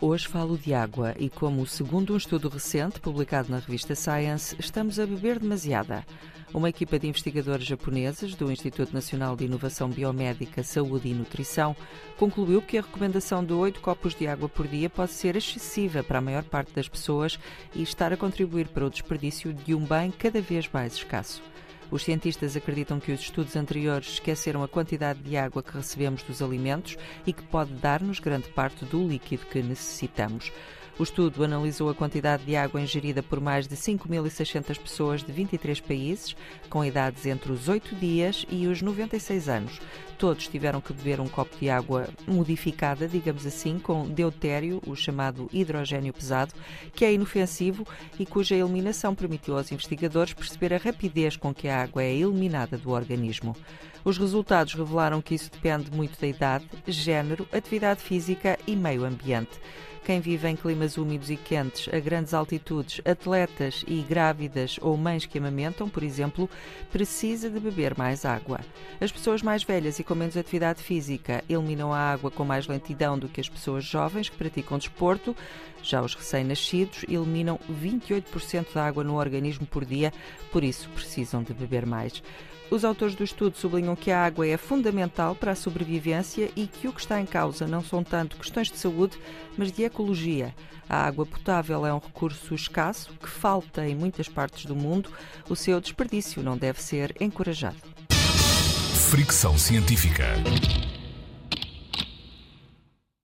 Hoje falo de água e, como segundo um estudo recente publicado na revista Science, estamos a beber demasiada. Uma equipa de investigadores japoneses do Instituto Nacional de Inovação Biomédica, Saúde e Nutrição concluiu que a recomendação de 8 copos de água por dia pode ser excessiva para a maior parte das pessoas e estar a contribuir para o desperdício de um bem cada vez mais escasso. Os cientistas acreditam que os estudos anteriores esqueceram a quantidade de água que recebemos dos alimentos e que pode dar-nos grande parte do líquido que necessitamos. O estudo analisou a quantidade de água ingerida por mais de 5.600 pessoas de 23 países, com idades entre os 8 dias e os 96 anos. Todos tiveram que beber um copo de água modificada, digamos assim, com deutério, o chamado hidrogênio pesado, que é inofensivo e cuja eliminação permitiu aos investigadores perceber a rapidez com que a água é eliminada do organismo. Os resultados revelaram que isso depende muito da idade, género, atividade física e meio ambiente quem vive em climas úmidos e quentes a grandes altitudes, atletas e grávidas ou mães que amamentam, por exemplo, precisa de beber mais água. As pessoas mais velhas e com menos atividade física eliminam a água com mais lentidão do que as pessoas jovens que praticam desporto. Já os recém-nascidos eliminam 28% da água no organismo por dia, por isso precisam de beber mais. Os autores do estudo sublinham que a água é fundamental para a sobrevivência e que o que está em causa não são tanto questões de saúde, mas de ecologia. A água potável é um recurso escasso que falta em muitas partes do mundo. O seu desperdício não deve ser encorajado. Fricção científica.